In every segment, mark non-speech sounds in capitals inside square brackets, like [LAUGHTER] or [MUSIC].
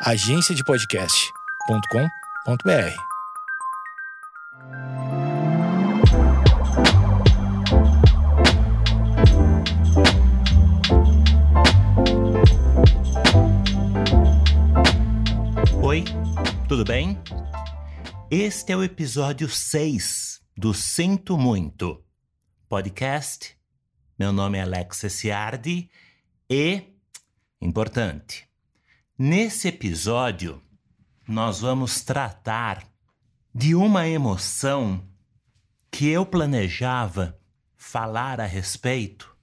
agenciadepodcast.com.br. Oi, tudo bem? Este é o episódio 6 do Sinto Muito podcast. Meu nome é Alex Ciardi e, importante, Nesse episódio, nós vamos tratar de uma emoção que eu planejava falar a respeito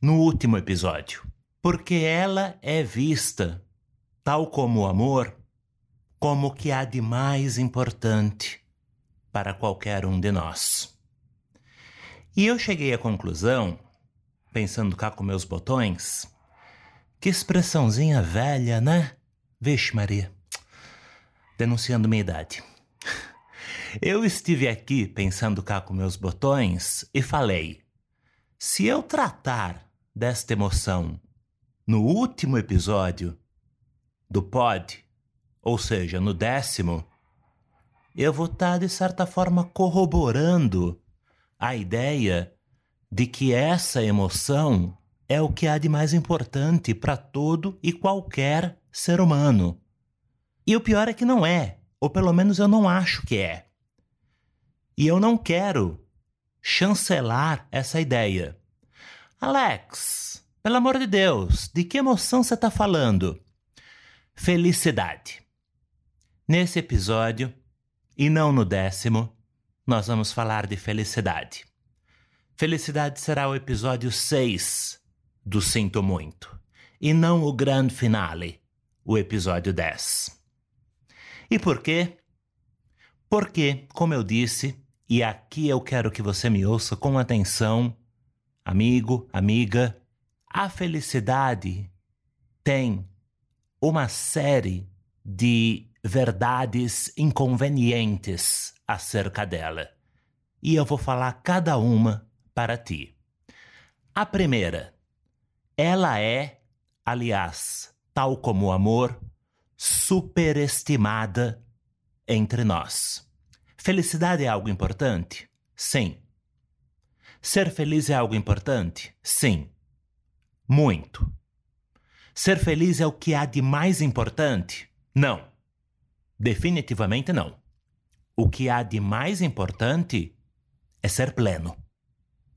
no último episódio, porque ela é vista, tal como o amor, como o que há de mais importante para qualquer um de nós. E eu cheguei à conclusão, pensando cá com meus botões, que expressãozinha velha, né? Vixe, Maria. Denunciando minha idade. [LAUGHS] Eu estive aqui pensando cá com meus botões e falei: se eu tratar desta emoção no último episódio do pod, ou seja, no décimo, eu vou estar, de certa forma, corroborando a ideia de que essa emoção é o que há de mais importante para todo e qualquer ser humano. E o pior é que não é, ou pelo menos eu não acho que é. E eu não quero chancelar essa ideia. Alex, pelo amor de Deus, de que emoção você está falando? Felicidade. Nesse episódio, e não no décimo, nós vamos falar de felicidade. Felicidade será o episódio 6 do Sinto Muito, e não o grande finale, o episódio 10. E por quê? Porque, como eu disse, e aqui eu quero que você me ouça com atenção, amigo, amiga, a felicidade tem uma série de verdades inconvenientes acerca dela. E eu vou falar cada uma para ti. A primeira, ela é, aliás, tal como o amor, superestimada entre nós. Felicidade é algo importante? Sim. Ser feliz é algo importante? Sim. Muito. Ser feliz é o que há de mais importante? Não. Definitivamente não. O que há de mais importante é ser pleno.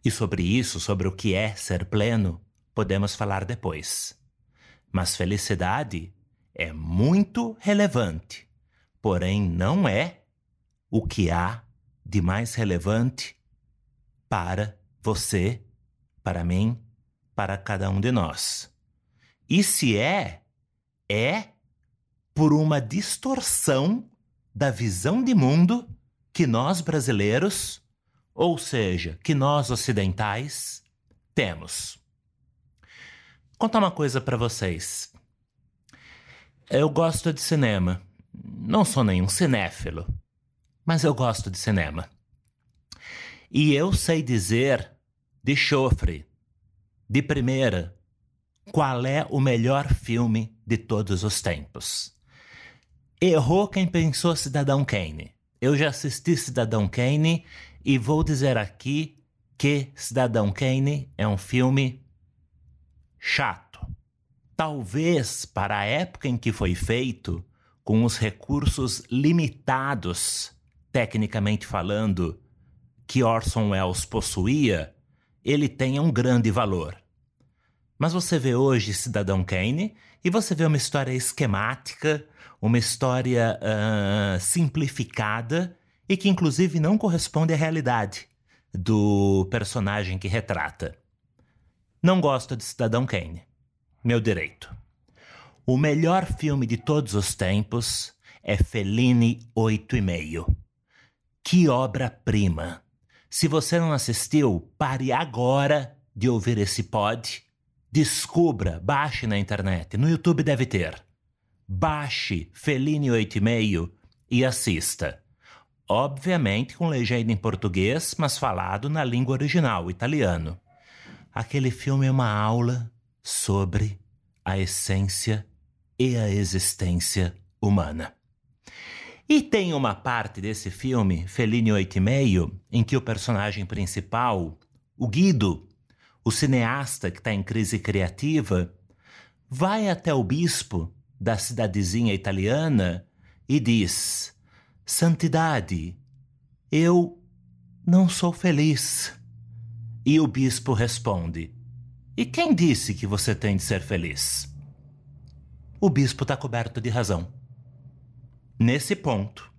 E sobre isso, sobre o que é ser pleno, podemos falar depois. Mas felicidade é muito relevante, porém não é o que há de mais relevante para você, para mim, para cada um de nós. E se é, é por uma distorção da visão de mundo que nós brasileiros, ou seja, que nós ocidentais, temos. Contar uma coisa para vocês. Eu gosto de cinema. Não sou nenhum cinéfilo, mas eu gosto de cinema. E eu sei dizer de chofre, de primeira, qual é o melhor filme de todos os tempos. Errou quem pensou Cidadão Kane. Eu já assisti Cidadão Kane e vou dizer aqui que Cidadão Kane é um filme chato. Talvez para a época em que foi feito, com os recursos limitados, tecnicamente falando, que Orson Welles possuía, ele tenha um grande valor. Mas você vê hoje Cidadão Kane e você vê uma história esquemática, uma história uh, simplificada e que inclusive não corresponde à realidade do personagem que retrata. Não gosto de Cidadão Kane. Meu direito. O melhor filme de todos os tempos é Fellini 8,5. Que obra-prima! Se você não assistiu, pare agora de ouvir esse pod. Descubra, baixe na internet. No YouTube deve ter. Baixe Fellini 8,5 e assista. Obviamente com legenda em português, mas falado na língua original, italiano. Aquele filme é uma aula sobre a essência e a existência humana. E tem uma parte desse filme, Fellini 8,5, em que o personagem principal, o Guido, o cineasta que está em crise criativa, vai até o bispo da cidadezinha italiana e diz: Santidade, eu não sou feliz. E o bispo responde: E quem disse que você tem de ser feliz? O bispo está coberto de razão. Nesse ponto,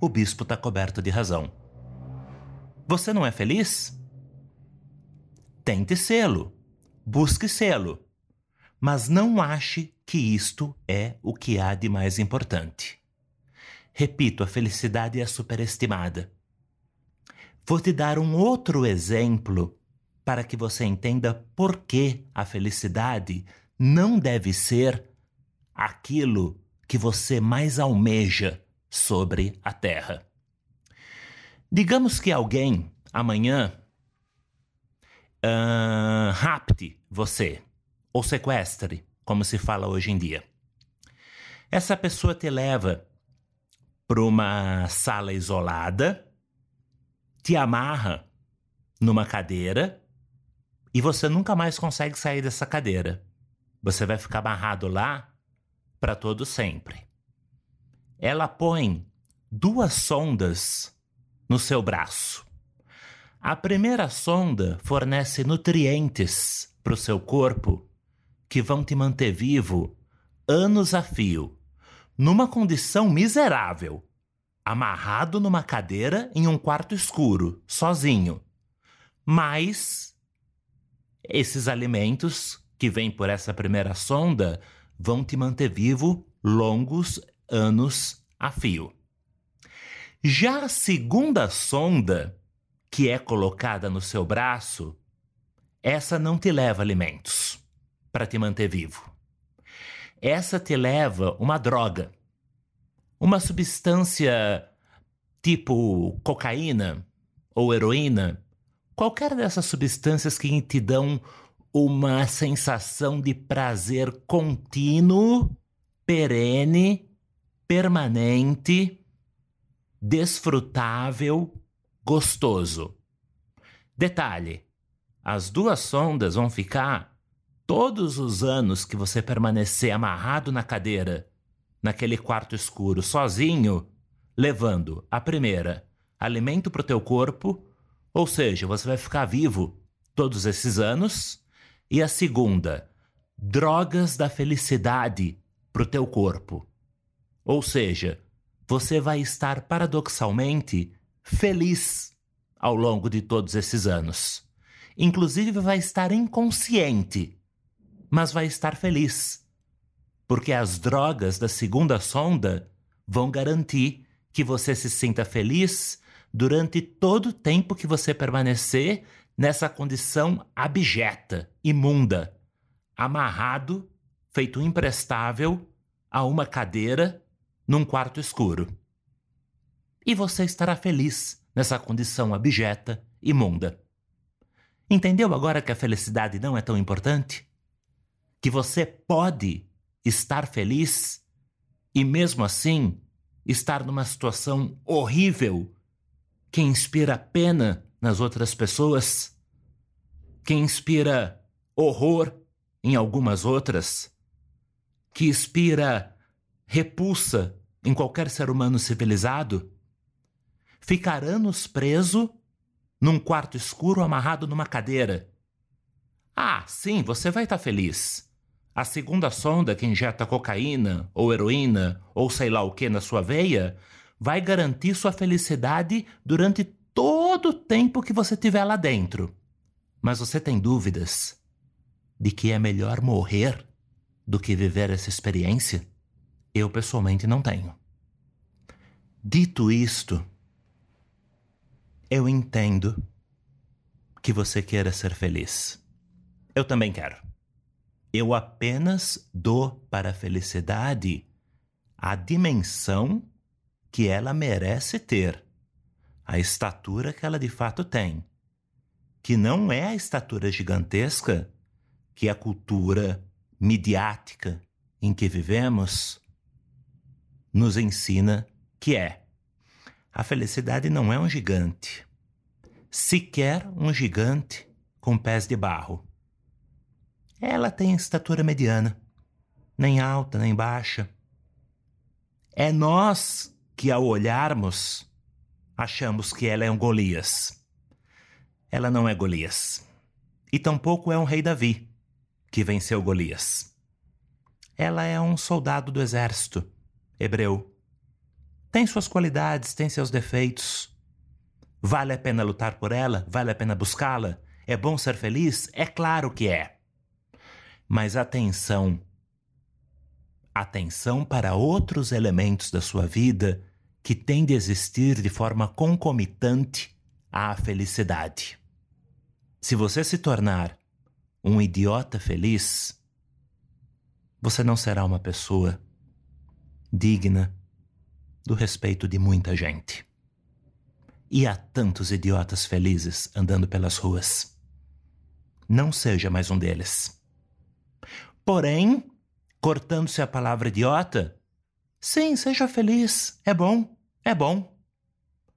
o bispo está coberto de razão. Você não é feliz? Tente sê-lo. Busque sê-lo. Mas não ache que isto é o que há de mais importante. Repito, a felicidade é superestimada. Vou te dar um outro exemplo para que você entenda por que a felicidade não deve ser aquilo que você mais almeja sobre a Terra. Digamos que alguém amanhã uh, rapte você ou sequestre, como se fala hoje em dia. Essa pessoa te leva para uma sala isolada te amarra numa cadeira e você nunca mais consegue sair dessa cadeira. Você vai ficar amarrado lá para todo sempre. Ela põe duas sondas no seu braço. A primeira sonda fornece nutrientes para o seu corpo que vão te manter vivo anos a fio, numa condição miserável amarrado numa cadeira em um quarto escuro, sozinho. Mas esses alimentos que vêm por essa primeira sonda vão te manter vivo longos anos a fio. Já a segunda sonda, que é colocada no seu braço, essa não te leva alimentos para te manter vivo. Essa te leva uma droga uma substância tipo cocaína ou heroína, qualquer dessas substâncias que te dão uma sensação de prazer contínuo, perene, permanente, desfrutável, gostoso. Detalhe: as duas sondas vão ficar todos os anos que você permanecer amarrado na cadeira naquele quarto escuro, sozinho, levando a primeira, alimento para o teu corpo, ou seja, você vai ficar vivo todos esses anos, e a segunda, drogas da felicidade para o teu corpo. Ou seja, você vai estar paradoxalmente feliz ao longo de todos esses anos. Inclusive vai estar inconsciente, mas vai estar feliz porque as drogas da segunda sonda vão garantir que você se sinta feliz durante todo o tempo que você permanecer nessa condição abjeta, imunda, amarrado, feito imprestável a uma cadeira num quarto escuro. E você estará feliz nessa condição abjeta, imunda. Entendeu agora que a felicidade não é tão importante? Que você pode estar feliz e, mesmo assim, estar numa situação horrível que inspira pena nas outras pessoas, que inspira horror em algumas outras, que inspira repulsa em qualquer ser humano civilizado, ficar anos preso num quarto escuro amarrado numa cadeira. Ah, sim, você vai estar tá feliz. A segunda sonda que injeta cocaína ou heroína ou sei lá o que na sua veia vai garantir sua felicidade durante todo o tempo que você tiver lá dentro. Mas você tem dúvidas de que é melhor morrer do que viver essa experiência? Eu pessoalmente não tenho. Dito isto, eu entendo que você queira ser feliz. Eu também quero. Eu apenas dou para a felicidade a dimensão que ela merece ter, a estatura que ela de fato tem, que não é a estatura gigantesca que a cultura midiática em que vivemos nos ensina que é: a felicidade não é um gigante, sequer um gigante com pés de barro. Ela tem estatura mediana, nem alta nem baixa. É nós que, ao olharmos, achamos que ela é um Golias. Ela não é Golias. E tampouco é um rei Davi, que venceu Golias. Ela é um soldado do exército hebreu. Tem suas qualidades, tem seus defeitos. Vale a pena lutar por ela? Vale a pena buscá-la? É bom ser feliz? É claro que é. Mas atenção. Atenção para outros elementos da sua vida que têm de existir de forma concomitante à felicidade. Se você se tornar um idiota feliz, você não será uma pessoa digna do respeito de muita gente. E há tantos idiotas felizes andando pelas ruas. Não seja mais um deles. Porém, cortando-se a palavra idiota, sim, seja feliz, é bom, é bom.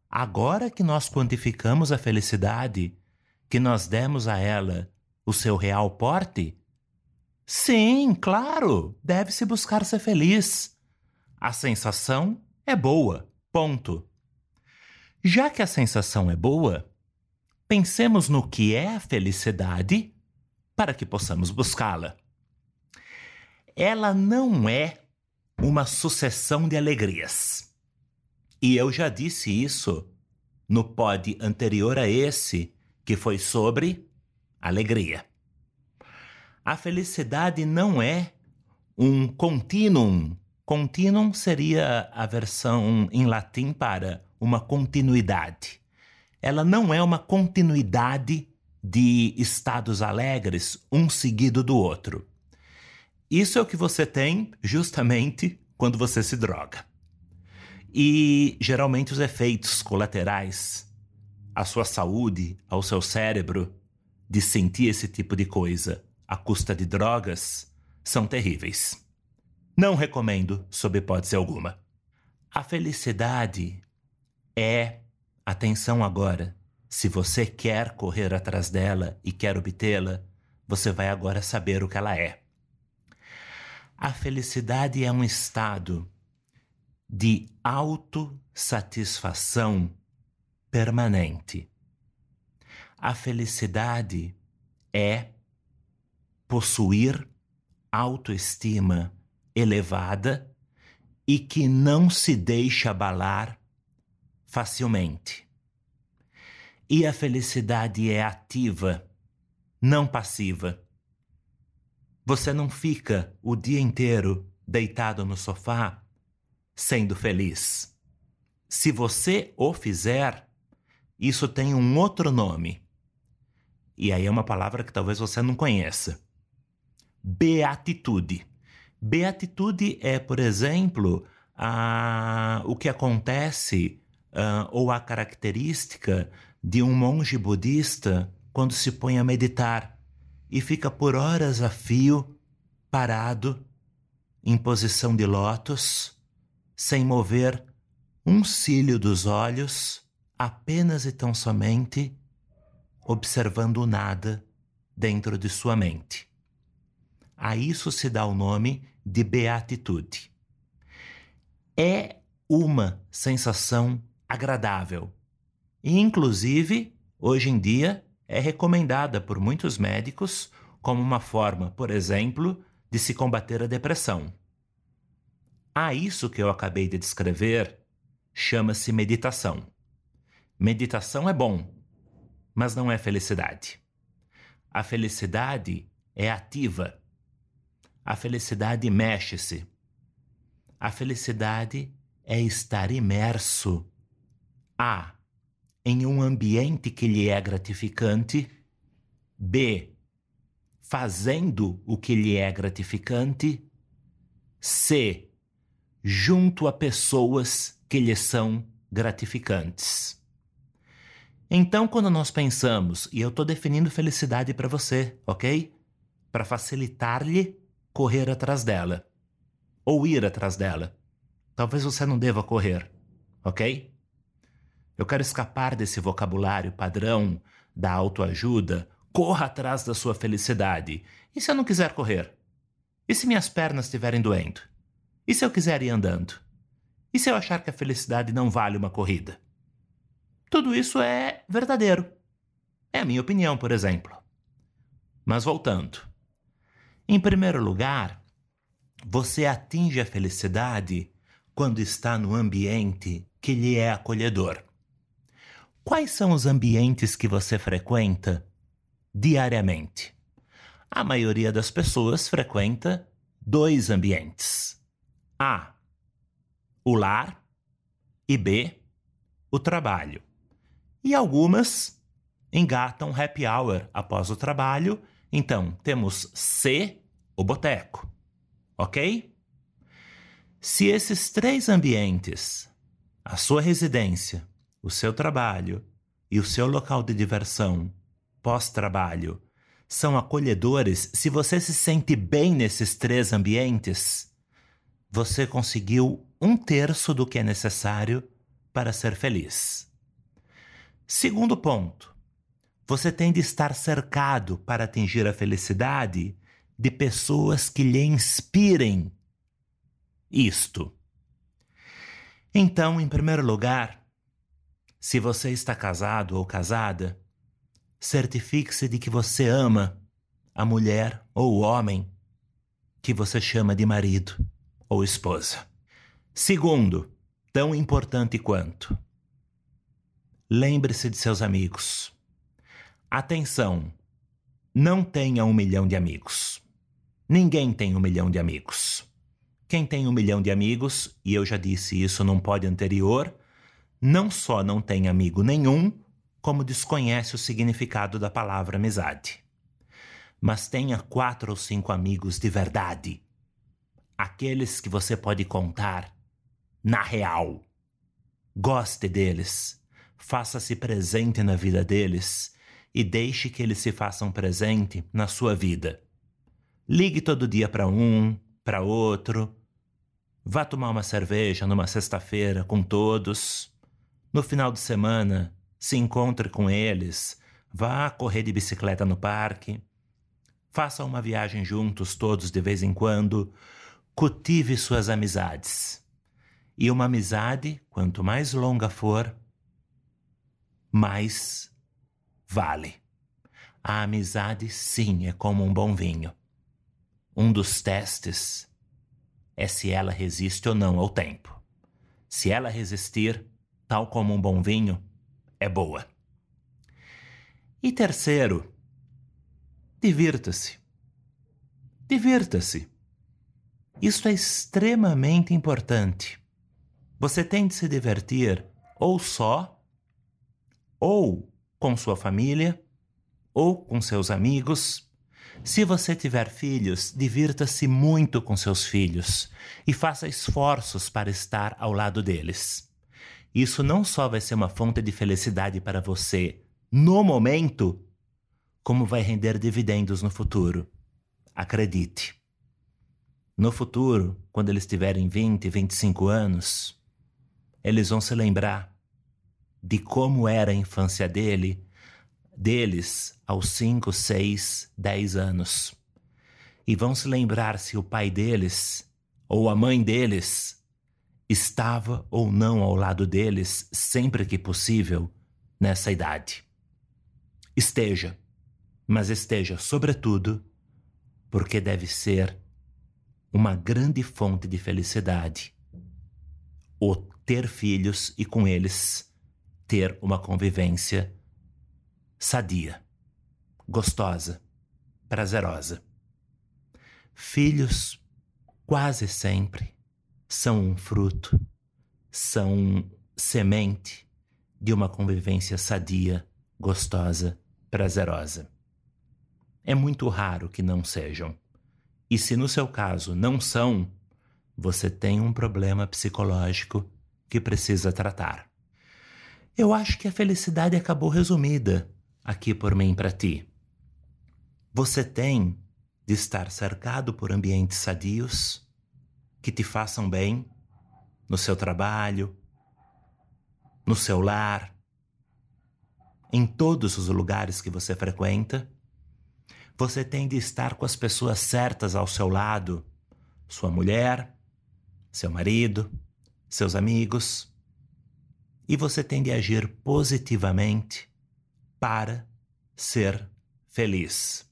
Agora que nós quantificamos a felicidade que nós demos a ela o seu real porte? Sim, claro, deve-se buscar ser feliz. A sensação é boa, ponto. Já que a sensação é boa, pensemos no que é a felicidade para que possamos buscá-la. Ela não é uma sucessão de alegrias. E eu já disse isso no pod anterior a esse, que foi sobre alegria. A felicidade não é um continuum. Continuum seria a versão em latim para uma continuidade. Ela não é uma continuidade de estados alegres, um seguido do outro. Isso é o que você tem justamente quando você se droga. E geralmente os efeitos colaterais à sua saúde, ao seu cérebro, de sentir esse tipo de coisa à custa de drogas, são terríveis. Não recomendo, sob hipótese alguma. A felicidade é, atenção agora, se você quer correr atrás dela e quer obtê-la, você vai agora saber o que ela é. A felicidade é um estado de autossatisfação permanente. A felicidade é possuir autoestima elevada e que não se deixa abalar facilmente. E a felicidade é ativa, não passiva. Você não fica o dia inteiro deitado no sofá sendo feliz. Se você o fizer, isso tem um outro nome. E aí é uma palavra que talvez você não conheça. Beatitude. Beatitude é, por exemplo, a, o que acontece uh, ou a característica de um monge budista quando se põe a meditar e fica por horas a fio, parado, em posição de lótus, sem mover um cílio dos olhos apenas e tão somente observando o nada dentro de sua mente. A isso se dá o nome de beatitude. É uma sensação agradável e, inclusive, hoje em dia é recomendada por muitos médicos como uma forma, por exemplo, de se combater a depressão. A isso que eu acabei de descrever chama-se meditação. Meditação é bom, mas não é felicidade. A felicidade é ativa. A felicidade mexe-se. A felicidade é estar imerso A. em um ambiente que lhe é gratificante, B. fazendo o que lhe é gratificante, C. junto a pessoas que lhe são gratificantes. Então, quando nós pensamos, e eu estou definindo felicidade para você, ok? Para facilitar-lhe correr atrás dela. ou ir atrás dela. Talvez você não deva correr, ok? Eu quero escapar desse vocabulário padrão da autoajuda. Corra atrás da sua felicidade. E se eu não quiser correr? E se minhas pernas estiverem doendo? E se eu quiser ir andando? E se eu achar que a felicidade não vale uma corrida? Tudo isso é verdadeiro. É a minha opinião, por exemplo. Mas voltando. Em primeiro lugar, você atinge a felicidade quando está no ambiente que lhe é acolhedor. Quais são os ambientes que você frequenta diariamente? A maioria das pessoas frequenta dois ambientes: A, o lar, e B, o trabalho. E algumas engatam happy hour após o trabalho, então temos C, o boteco. Ok? Se esses três ambientes, a sua residência, o seu trabalho e o seu local de diversão pós-trabalho são acolhedores, se você se sente bem nesses três ambientes, você conseguiu um terço do que é necessário para ser feliz. Segundo ponto, você tem de estar cercado para atingir a felicidade de pessoas que lhe inspirem isto. Então, em primeiro lugar, se você está casado ou casada, certifique-se de que você ama a mulher ou o homem que você chama de marido ou esposa. Segundo, tão importante quanto, lembre-se de seus amigos. Atenção, não tenha um milhão de amigos. Ninguém tem um milhão de amigos. Quem tem um milhão de amigos, e eu já disse isso num pod anterior, não só não tem amigo nenhum, como desconhece o significado da palavra amizade. Mas tenha quatro ou cinco amigos de verdade. Aqueles que você pode contar na real. Goste deles, faça-se presente na vida deles e deixe que eles se façam presente na sua vida. Ligue todo dia para um, para outro. Vá tomar uma cerveja numa sexta-feira com todos. No final de semana, se encontre com eles. Vá correr de bicicleta no parque. Faça uma viagem juntos todos de vez em quando. Cultive suas amizades. E uma amizade, quanto mais longa for, mais vale. A amizade, sim, é como um bom vinho. Um dos testes é se ela resiste ou não ao tempo. Se ela resistir, tal como um bom vinho, é boa. E terceiro, divirta-se. Divirta-se. Isso é extremamente importante. Você tem de se divertir ou só, ou com sua família, ou com seus amigos se você tiver filhos, divirta-se muito com seus filhos e faça esforços para estar ao lado deles. Isso não só vai ser uma fonte de felicidade para você no momento, como vai render dividendos no futuro. Acredite. No futuro, quando eles tiverem 20, 25 anos, eles vão se lembrar de como era a infância dele deles aos 5, 6, 10 anos. E vão se lembrar se o pai deles ou a mãe deles estava ou não ao lado deles sempre que possível nessa idade. Esteja, mas esteja, sobretudo, porque deve ser uma grande fonte de felicidade o ter filhos e com eles ter uma convivência sadia, gostosa, prazerosa. Filhos quase sempre são um fruto, são semente de uma convivência sadia, gostosa, prazerosa. É muito raro que não sejam. E se no seu caso não são, você tem um problema psicológico que precisa tratar. Eu acho que a felicidade acabou resumida aqui por mim para ti. Você tem de estar cercado por ambientes sadios que te façam bem no seu trabalho, no seu lar, em todos os lugares que você frequenta. Você tem de estar com as pessoas certas ao seu lado, sua mulher, seu marido, seus amigos. E você tem de agir positivamente para ser feliz.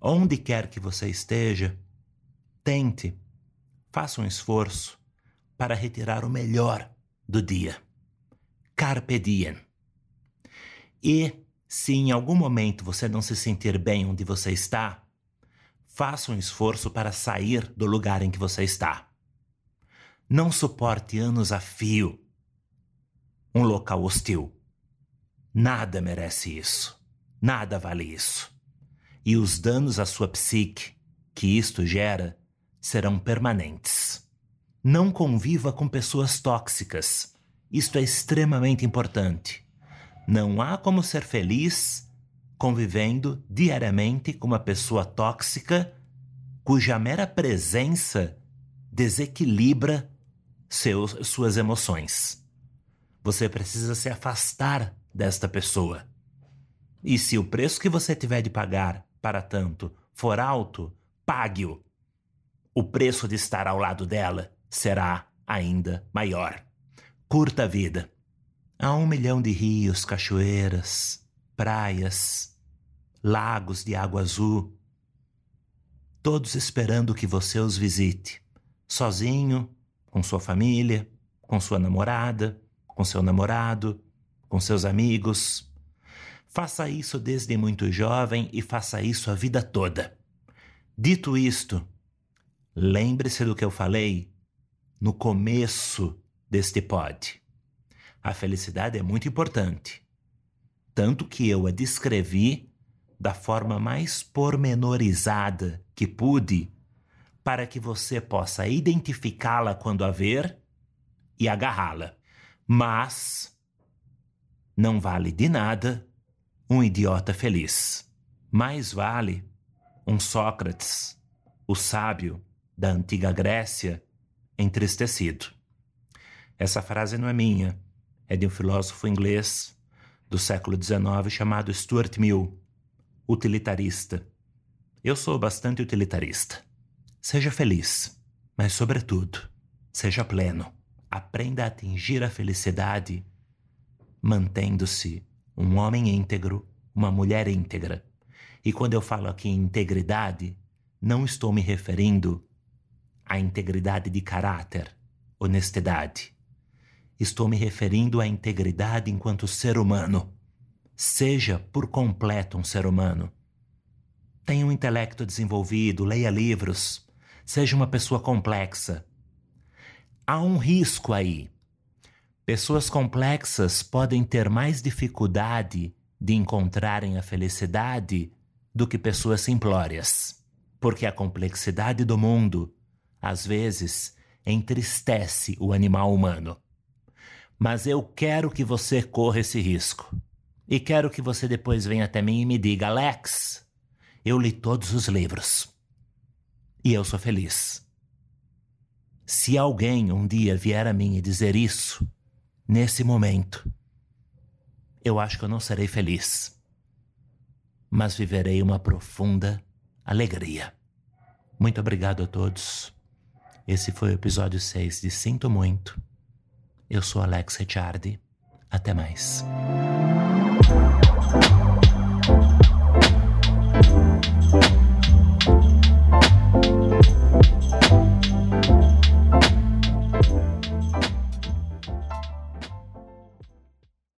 Onde quer que você esteja, tente, faça um esforço para retirar o melhor do dia. Carpe diem. E se em algum momento você não se sentir bem onde você está, faça um esforço para sair do lugar em que você está. Não suporte anos a fio um local hostil. Nada merece isso. Nada vale isso. E os danos à sua psique que isto gera serão permanentes. Não conviva com pessoas tóxicas. Isto é extremamente importante. Não há como ser feliz convivendo diariamente com uma pessoa tóxica cuja mera presença desequilibra seus, suas emoções. Você precisa se afastar desta pessoa. E se o preço que você tiver de pagar para tanto for alto, pague-o. O preço de estar ao lado dela será ainda maior. Curta a vida. Há um milhão de rios, cachoeiras, praias, lagos de água azul, todos esperando que você os visite, sozinho, com sua família, com sua namorada, com seu namorado, com seus amigos, Faça isso desde muito jovem e faça isso a vida toda. Dito isto, lembre-se do que eu falei no começo deste pod. A felicidade é muito importante, tanto que eu a descrevi da forma mais pormenorizada que pude para que você possa identificá-la quando a ver e agarrá-la. Mas não vale de nada um idiota feliz. Mais vale um Sócrates, o sábio da antiga Grécia, entristecido. Essa frase não é minha, é de um filósofo inglês do século XIX chamado Stuart Mill, utilitarista. Eu sou bastante utilitarista. Seja feliz, mas, sobretudo, seja pleno. Aprenda a atingir a felicidade mantendo-se um homem íntegro, uma mulher íntegra. E quando eu falo aqui em integridade, não estou me referindo à integridade de caráter, honestidade. Estou me referindo à integridade enquanto ser humano. Seja por completo um ser humano. Tenha um intelecto desenvolvido, leia livros, seja uma pessoa complexa. Há um risco aí Pessoas complexas podem ter mais dificuldade de encontrarem a felicidade do que pessoas simplórias, porque a complexidade do mundo, às vezes, entristece o animal humano. Mas eu quero que você corra esse risco. E quero que você depois venha até mim e me diga: Alex, eu li todos os livros. E eu sou feliz. Se alguém um dia vier a mim e dizer isso, nesse momento, eu acho que eu não serei feliz, mas viverei uma profunda alegria. Muito obrigado a todos. Esse foi o episódio 6 de Sinto Muito. Eu sou Alex Ricciardi. Até mais.